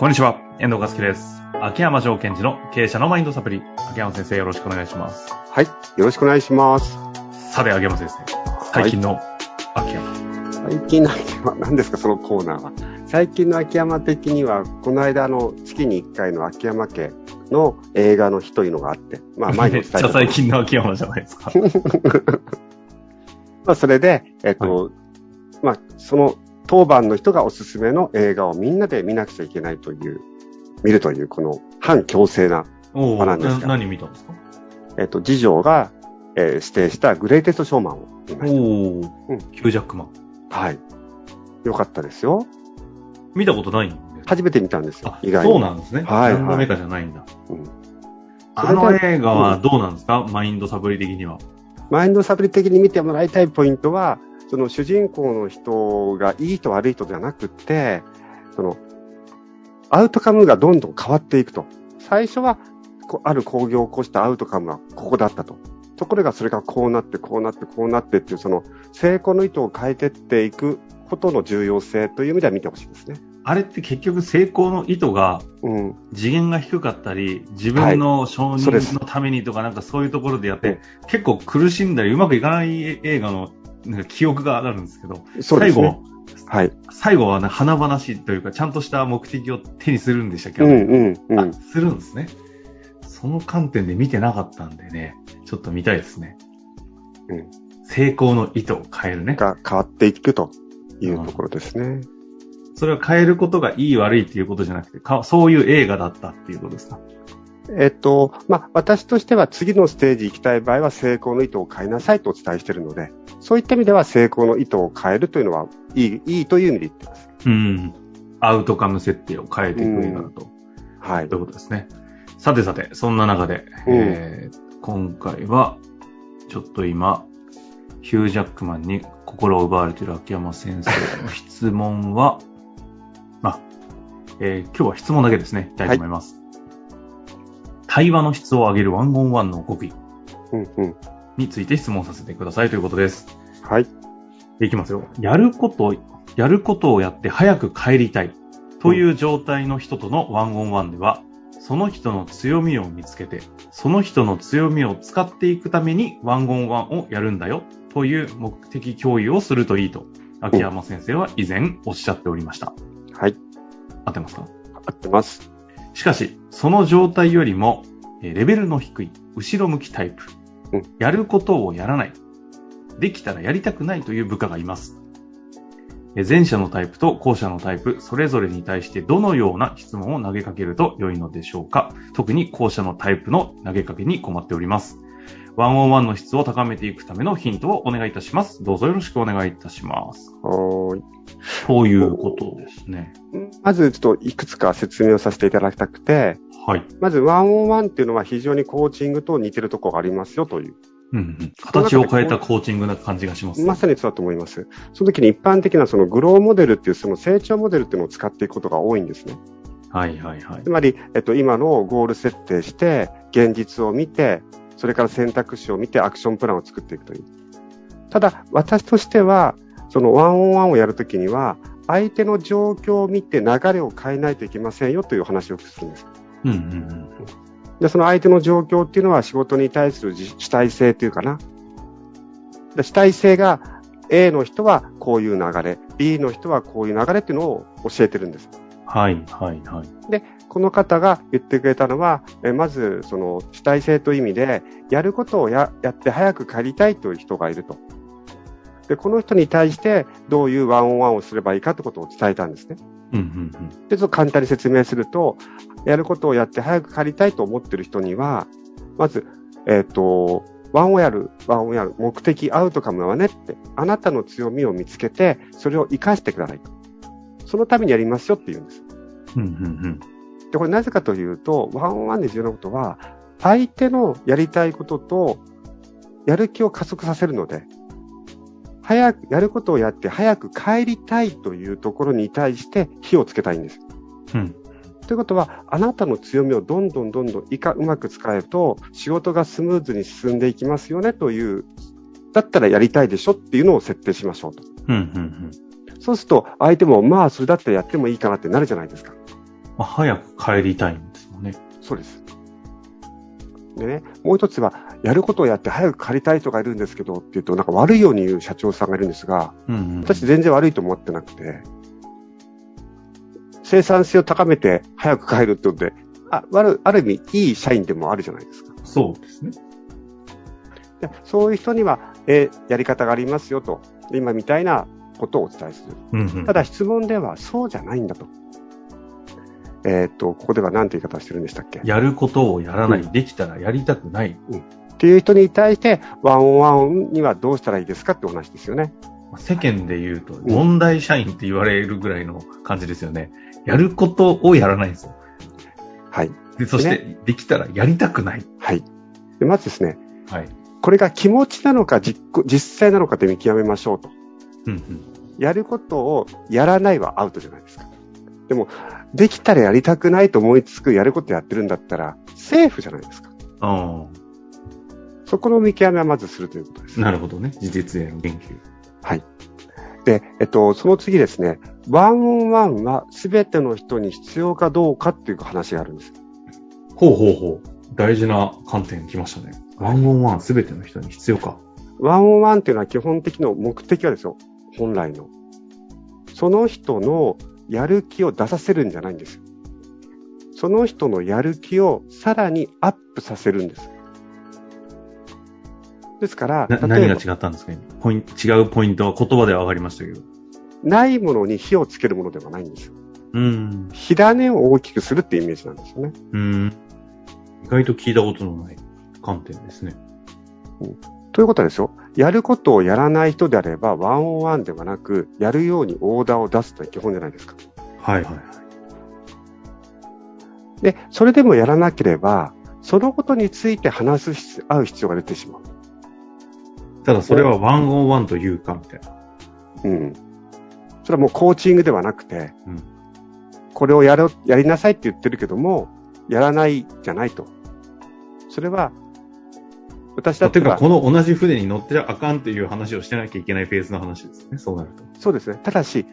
こんにちは、遠藤和樹です。秋山条件時の経営者のマインドサプリ。秋山先生よろしくお願いします。はい。よろしくお願いします。さて、秋山先生。最近の秋山。最近の秋山、何ですか、そのコーナーは。最近の秋山的には、この間の月に1回の秋山家の映画の日というのがあって、まあ前にめっちゃ最近の秋山じゃないですか。まあそれで、えっと、まあその当番の人がおすすめの映画をみんなで見なくちゃいけないという、見るという、この反強制な、おあなんですかな何見たんですか？えっと、次女が、えー指定したグレイテストショーマンを見ましおー、うんヒュージャックマン。た。はい。よかったですよ。見たことないんで。初めて見たんですよあ、、意外に。そうなんですね。はい何度目かじゃないんだ。うんあの映画はどうなんですか、マインドサプリ的には。マインドサプリ的に見てもらいたいポイントは、その主人公の人がいい人悪い人じゃなくって、その、アウトカムがどんどん変わっていくと。最初は、こある工業を起こしたアウトカムはここだったと。ところがそれがこうなって、こうなって、こうなってっていう、その、成功の意図を変えてっていくことの重要性という意味では見てほしいですね。あれって結局成功の意図がうん。次元が低かったり、自分の承認のためにとかなんかそういうところでやってえ、結構苦しんだりうまくいかない映画のなんか記憶があるんですけど、そうですね。最後、はい。最後はね、華々しいというか、ちゃんとした目的を手にするんでしたっけ、うんうんうんあ。するんですね。その観点で見てなかったんでね、ちょっと見たいですね。うん成功の意図を変えるね。が変わっていくというところですね。それを変えることがいい悪いっていうことじゃなくて、かそういう映画だったっていうことですか？えっと、まあ、私としては次のステージ行きたい場合は成功の意図を変えなさいとお伝えしているので、そういった意味では成功の意図を変えるというのはいい、いいという意味で言ってます。うん。アウトカム設定を変えていく映画だと。はいとい。うことですね。さてさて、そんな中で、うんえー今回は、ちょっと今、ヒュージャックマンに心を奪われている秋山先生の質問は、あ、えー今日は質問だけですね、いきたいと思います。対話の質を上げるワンオンワンの極意うんうん。について質問させてくださいということです。はい。いきますよ。やること、やることをやって早く帰りたいという状態の人とのワンオンワンでは、その人の強みを見つけて、その人の強みを使っていくためにワンオンワンをやるんだよという目的共有をするといいと、秋山先生は以前おっしゃっておりました。はい。合ってますか？合ってます。しかし、その状態よりも、えーレベルの低い、後ろ向きタイプうん、やることをやらない、できたらやりたくないという部下がいます。前者のタイプと後者のタイプ、それぞれに対してどのような質問を投げかけると良いのでしょうか？特に後者のタイプの投げかけに困っております。ワンオンワンの質を高めていくためのヒントをお願いいたします。どうぞよろしくお願いいたします。はーい。ということですね。まずちょっといくつか説明をさせていただきたくて、はい。まずワンオンワンっていうのは非常にコーチングと似てるところがありますよという。うんうん、形を変えたコーチングな感じがします。まさにそうだと思います。その時に一般的なそのグローモデルっていうその成長モデルっていうのを使っていくことが多いんですね。はいはいはいつ。まり、えっと、今のゴール設定して、現実を見て、それから選択肢を見てアクションプランを作っていくという。ただ、私としては、そのワンオンワンをやるときには、相手の状況を見て流れを変えないといけませんよという話をするんです。うんうんうん。で、その相手の状況っていうのは仕事に対する自主体性というかな。で主体性が A の人はこういう流れ、B の人はこういう流れっていうのを教えてるんです。はいはいはい。この方が言ってくれたのは、えまず、その主体性という意味で、やることをややって早く帰りたいという人がいると。で、この人に対してどういうワンオンワンをすればいいかということを伝えたんですね。うんうんで、ちょっと簡単に説明すると、やることをやって早く帰りたいと思っている人には、まず、えっ、と、ワンをやる、ワンをやる、目的、アウトカムはねって、あなたの強みを見つけて、それを活かしてくださいと。そのためにやりますよって言うんです。うん。うんうんで、これなぜかというと、ワンオンワンで重要なことは、相手のやりたいことと、やる気を加速させるので、早く、やることをやって早く帰りたいというところに対して火をつけたいんです。うん。うん。ということは、あなたの強みをどんどんどんどんいかうまく使えると、仕事がスムーズに進んでいきますよねという、だったらやりたいでしょっていうのを設定しましょうと。うんうんそうすると、相手も、まあ、それだったらやってもいいかなってなるじゃないですか。うん。まあ、早く帰りたいんですもんね。そうです。でね、もう一つは、やることをやって早く帰りたい人がいるんですけどって言うと、なんか悪いように言う社長さんがいるんですが、うんうん。私全然悪いと思ってなくて、生産性を高めて早く帰るってことで、あ悪ある意味いい社員でもあるじゃないですか。そうですね。でそういう人には、えーやり方がありますよと、今みたいなことをお伝えする。うんうん。ただ質問ではそうじゃないんだと。えっ、と、ここでは何て言い方をしてるんでしたっけ？やることをやらない。うできたらやりたくない。っていう人に対して、ワンオンワンにはどうしたらいいですかってお話ですよね。まあ世間で言うと、問題社員って言われるぐらいの感じですよね。やることをやらないんですよ。はい。で、そして、できたらやりたくない。はい。でまずですね、はい。これが気持ちなのか実行実際なのかで見極めましょうと。うんうん。やることをやらないはアウトじゃないですか。でも、できたらやりたくないと思いつくやることやってるんだったら、セーフじゃないですか。あそこの見極めはまずするということです。あ、なるほどね。事実への言及。はい。で、えっと、その次ですね、ワンオンワンは全ての人に必要かどうかっていう話があるんです。ほうほうほう。大事な観点来ましたね。ワンオンワンすべての人に必要か。ワンオンワンっていうのは基本的な目的はですよ、本来の。その人のやる気を出させるんじゃないんですよ。その人のやる気をさらにアップさせるんです。ですから、な何が違ったんですか？今ポイント、違うポイントは言葉では分かりましたけど。ないものに火をつけるものではないんですよ。うん。火種を大きくするってイメージなんですよね。うん。意外と聞いたことのない観点ですね。ということはですよ、やることをやらない人であれば、ワンオンワンではなく、やるようにオーダーを出すという基本じゃないですか。はいはいはい。で、それでもやらなければ、そのことについて話す必合う必要が出てしまう。ただそれはワンオンワンというか、みたいな。うん。それはもうコーチングではなくて、うんこれをやろ、やりなさいって言ってるけども、やらないじゃないと。それは、私だっててか、この同じ船に乗ってあかんっていう話をしてなきゃいけないフェーズの話ですね。そうなると。そうですね。ただし、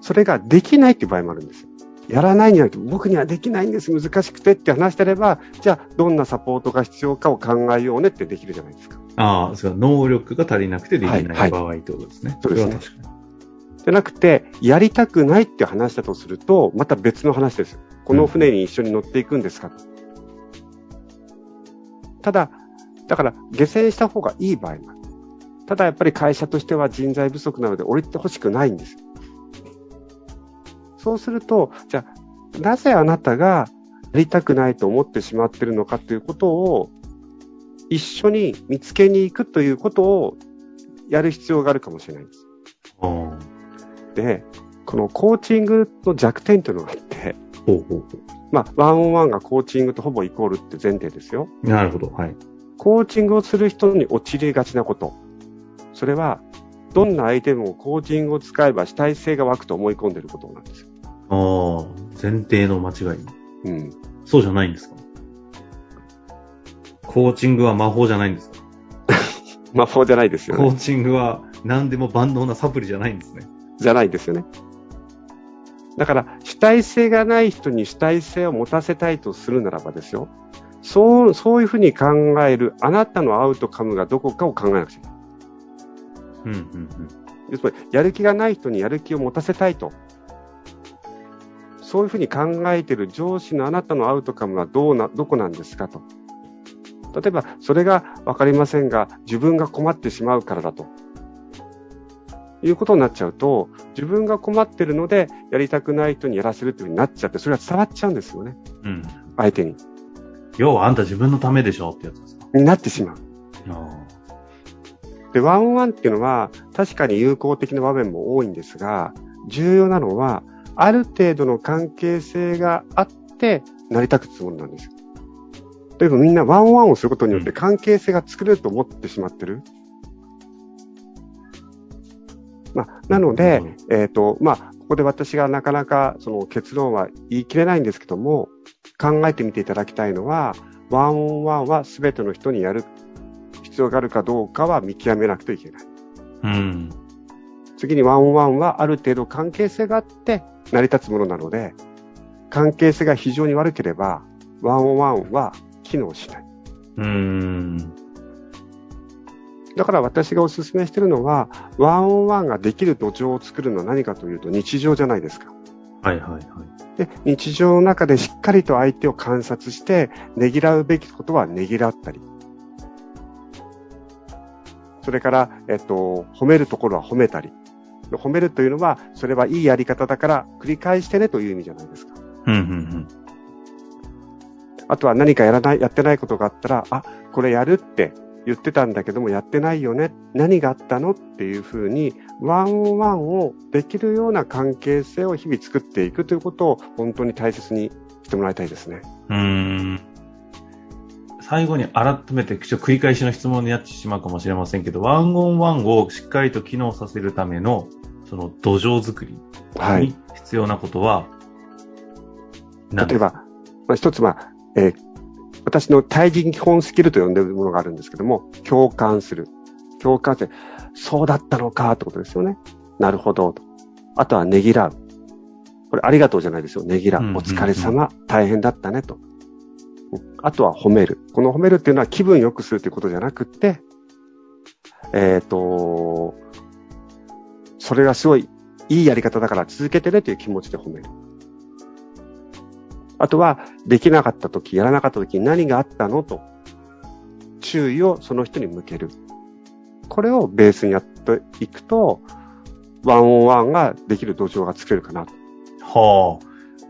それができないっていう場合もあるんですよ。やらないんじゃなくて、僕にはできないんです、難しくてって話してれば、じゃあ、どんなサポートが必要かを考えようねってできるじゃないですか。ああ、そう能力が足りなくてできないはい場合ってことですね。そうですねれは確かに。じゃなくて、やりたくないって話だとすると、また別の話です。この船に一緒に乗っていくんですかと。ただ、だから、下船した方がいい場合もある。ただやっぱり会社としては人材不足なので降りてほしくないんですよ。そうすると、じゃあ、なぜあなたがやりたくないと思ってしまっているのかということを、一緒に見つけに行くということをやる必要があるかもしれないんです。で、このコーチングの弱点というのがあって、ほうほうほまあ、ワンオンワンがコーチングとほぼイコールって前提ですよ。う。なるほど。はい。コーチングをする人に陥りがちなこと。それは、どんな相手もコーチングを使えば主体性が湧くと思い込んでいることなんですよ。ああ、前提の間違い。うん。そうじゃないんですか？コーチングは魔法じゃないんですか？魔法じゃないですよね。コーチングは何でも万能なサプリじゃないんですね。じゃないですよね。だから、主体性がない人に主体性を持たせたいとするならばですよ。そう、そういうふうに考える、あなたのアウトカムがどこかを考えなくちゃいけない。うん、うん、うん。つまり、やる気がない人にやる気を持たせたいと。そういうふうに考えている上司のあなたのアウトカムはどうな、どこなんですかと。例えば、それがわかりませんが、自分が困ってしまうからだと。いうことになっちゃうと、自分が困ってるので、やりたくない人にやらせるというふうになっちゃって、それが伝わっちゃうんですよね。うん。相手に。要はあんた自分のためでしょってやつですか？になってしまう。あで、ワンオンワンっていうのは、確かに有効的な場面も多いんですが、重要なのは、ある程度の関係性があって、成り立つつもりなんですよ。でもみんなワンオンワンをすることによって関係性が作れると思ってしまってる。まあ、なので、えっ、と、まあ、ここで私がなかなかその結論は言い切れないんですけども、考えてみていただきたいのは、ワンオンワンは全ての人にやる必要があるかどうかは見極めなくてはいけない。あ。うん。次にワンオンワンはある程度関係性があって成り立つものなので、関係性が非常に悪ければ、ワンオンワンは機能しない。うーん。だから私がお勧めしているのは、ワンオンワンができる土壌を作るのは何かというと日常じゃないですか。はいはいはい。で、日常の中でしっかりと相手を観察して、ねぎらうべきことはねぎらったり。それから、えっと、褒めるところは褒めたり。褒めるというのは、それはいいやり方だから繰り返してねという意味じゃないですか。うんうんあとは何かやらない、やってないことがあったら、あ、これやるって言ってたんだけどもやってないよね。何があったのっていうふうに、ワンオンワンをできるような関係性を日々作っていくということを本当に大切にしてもらいたいですね。うん。うーん。最後に改めて、ちょっと繰り返しの質問になってしまうかもしれませんけど、ワンオンワンをしっかりと機能させるための、その土壌作りはいに。必要なことは、何例えば、まあ、一つは、えー私の対人基本スキルと呼んでいるものがあるんですけども、共感する。共感って、そうだったのかってことですよね。なるほど。とあとはねぎらう。これありがとうじゃないですよ。ねぎらう。お疲れ様。大変だったねと。うんあとは褒める。この褒めるっていうのは気分良くするということじゃなくって、えっ、と、それがすごいいいやり方だから続けてねという気持ちで褒める。あとは、できなかった時、やらなかった時に何があったのと、注意をその人に向ける。これをベースにやっていくと、ワンオンワンができる土壌が作れるかなと。は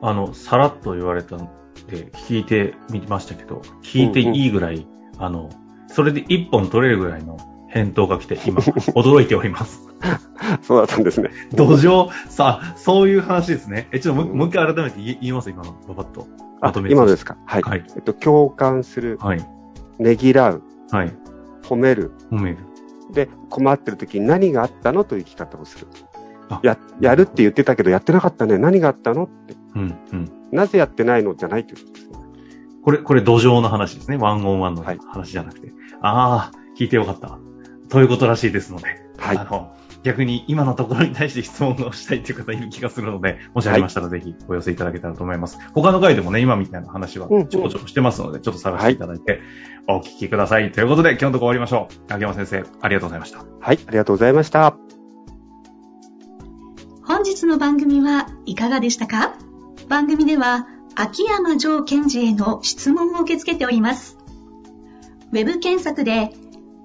あ、あの、さらっと言われたんで、聞いてみましたけど、聞いていいぐらい、あの、それで一本取れるぐらいの返答が来て、今、驚いております。そうだったんですね。土壌、さあ、そういう話ですね。え、ちょっともうもう一回改めて言い言います今の、パパッと。あまとめ、て今のですか？はい。はい。えっと、共感する、はい。ねぎらう、はい。褒める。褒める。で、困ってる時に何があったのという生き方をするあ。や、やるって言ってたけどやってなかったね。何があったのって。うん、うん。なぜやってないのじゃないということですね。これ、これ土壌の話ですね。ワンオンワンのはい話じゃなくて。ああ、聞いてよかった。ということらしいですので。はいあ。の、逆に今のところに対して質問をしたいという方いる気がするので、もしありましたらぜひお寄せいただけたらと思います。他の回でもね、今みたいな話はちょこちょこしてますので、ちょっと探していただいて、お聞きください。ということで、今日のところ終わりましょう。秋山先生、ありがとうございました。はい。ありがとうございました。本日の番組はいかがでしたか？番組では秋山城賢治への質問を受け付けております。ウェブ検索で